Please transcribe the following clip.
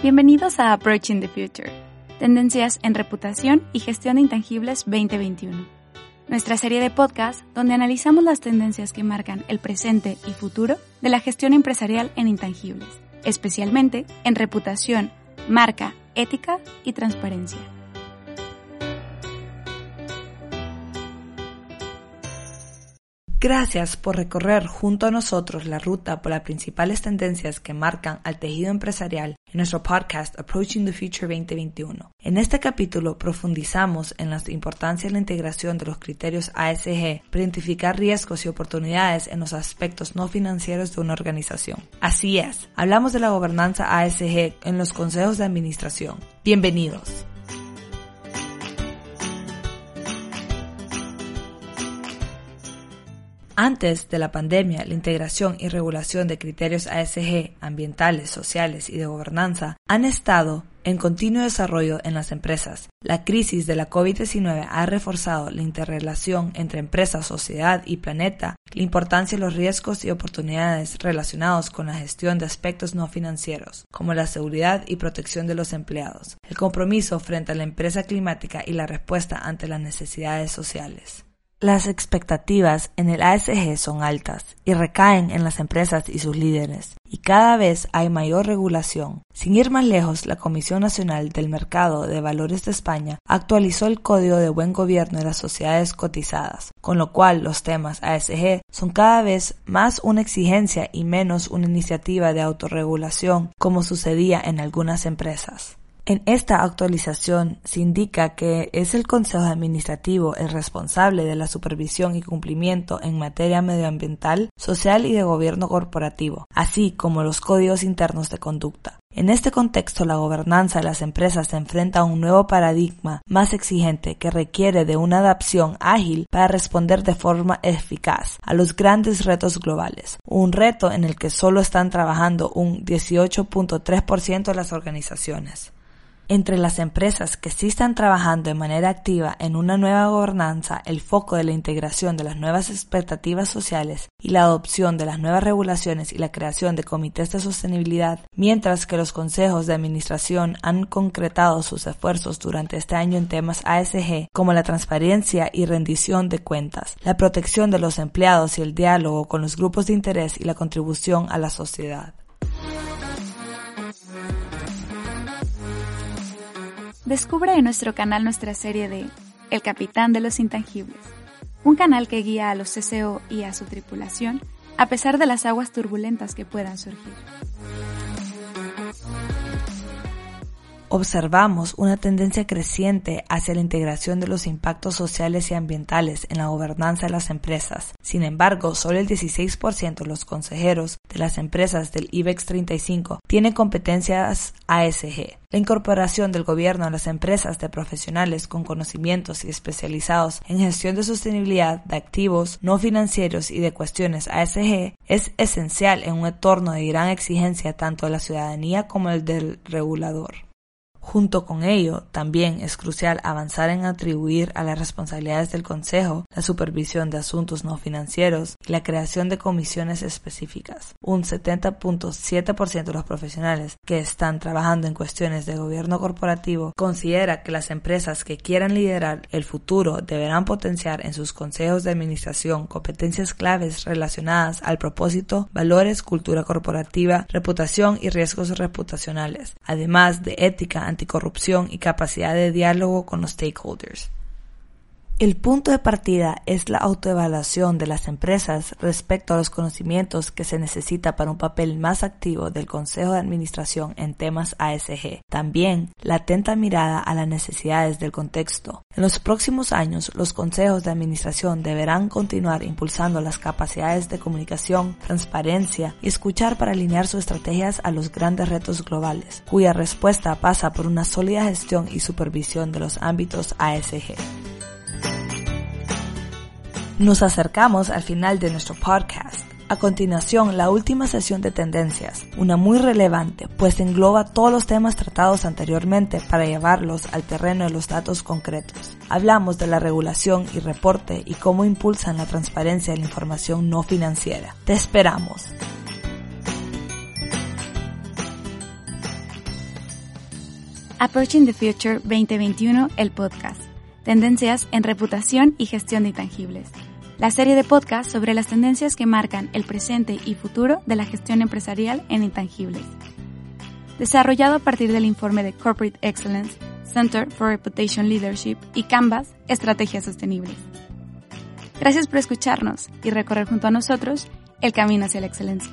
Bienvenidos a Approaching the Future, Tendencias en Reputación y Gestión de Intangibles 2021. Nuestra serie de podcast donde analizamos las tendencias que marcan el presente y futuro de la gestión empresarial en intangibles, especialmente en reputación, marca, ética y transparencia. Gracias por recorrer junto a nosotros la ruta por las principales tendencias que marcan al tejido empresarial en nuestro podcast Approaching the Future 2021. En este capítulo profundizamos en la importancia de la integración de los criterios ASG para identificar riesgos y oportunidades en los aspectos no financieros de una organización. Así es, hablamos de la gobernanza ASG en los consejos de administración. Bienvenidos. Antes de la pandemia, la integración y regulación de criterios ASG ambientales, sociales y de gobernanza han estado en continuo desarrollo en las empresas. La crisis de la COVID-19 ha reforzado la interrelación entre empresa, sociedad y planeta, la importancia de los riesgos y oportunidades relacionados con la gestión de aspectos no financieros, como la seguridad y protección de los empleados, el compromiso frente a la empresa climática y la respuesta ante las necesidades sociales. Las expectativas en el ASG son altas y recaen en las empresas y sus líderes, y cada vez hay mayor regulación. Sin ir más lejos, la Comisión Nacional del Mercado de Valores de España actualizó el Código de Buen Gobierno de las sociedades cotizadas, con lo cual los temas ASG son cada vez más una exigencia y menos una iniciativa de autorregulación como sucedía en algunas empresas. En esta actualización se indica que es el Consejo Administrativo el responsable de la supervisión y cumplimiento en materia medioambiental, social y de gobierno corporativo, así como los códigos internos de conducta. En este contexto, la gobernanza de las empresas se enfrenta a un nuevo paradigma más exigente que requiere de una adaptación ágil para responder de forma eficaz a los grandes retos globales, un reto en el que solo están trabajando un 18.3% de las organizaciones. Entre las empresas que sí están trabajando de manera activa en una nueva gobernanza, el foco de la integración de las nuevas expectativas sociales y la adopción de las nuevas regulaciones y la creación de comités de sostenibilidad, mientras que los consejos de administración han concretado sus esfuerzos durante este año en temas ASG como la transparencia y rendición de cuentas, la protección de los empleados y el diálogo con los grupos de interés y la contribución a la sociedad. Descubre en nuestro canal nuestra serie de El Capitán de los Intangibles, un canal que guía a los CCO y a su tripulación a pesar de las aguas turbulentas que puedan surgir. Observamos una tendencia creciente hacia la integración de los impactos sociales y ambientales en la gobernanza de las empresas. Sin embargo, solo el 16% de los consejeros de las empresas del IBEX 35 tienen competencias ASG. La incorporación del gobierno a las empresas de profesionales con conocimientos y especializados en gestión de sostenibilidad de activos no financieros y de cuestiones ASG es esencial en un entorno de gran exigencia tanto de la ciudadanía como el del regulador. Junto con ello, también es crucial avanzar en atribuir a las responsabilidades del Consejo la supervisión de asuntos no financieros y la creación de comisiones específicas. Un 70.7% de los profesionales que están trabajando en cuestiones de gobierno corporativo considera que las empresas que quieran liderar el futuro deberán potenciar en sus consejos de administración competencias claves relacionadas al propósito, valores, cultura corporativa, reputación y riesgos reputacionales, además de ética anticorrupción y capacidad de diálogo con los stakeholders. El punto de partida es la autoevaluación de las empresas respecto a los conocimientos que se necesita para un papel más activo del Consejo de Administración en temas ASG. También la atenta mirada a las necesidades del contexto. En los próximos años, los consejos de administración deberán continuar impulsando las capacidades de comunicación, transparencia y escuchar para alinear sus estrategias a los grandes retos globales, cuya respuesta pasa por una sólida gestión y supervisión de los ámbitos ASG. Nos acercamos al final de nuestro podcast. A continuación, la última sesión de tendencias, una muy relevante, pues engloba todos los temas tratados anteriormente para llevarlos al terreno de los datos concretos. Hablamos de la regulación y reporte y cómo impulsan la transparencia de la información no financiera. Te esperamos. Approaching the Future 2021, el podcast. Tendencias en reputación y gestión de intangibles. La serie de podcast sobre las tendencias que marcan el presente y futuro de la gestión empresarial en intangibles. Desarrollado a partir del informe de Corporate Excellence, Center for Reputation Leadership y Canvas, Estrategias Sostenibles. Gracias por escucharnos y recorrer junto a nosotros el camino hacia la excelencia.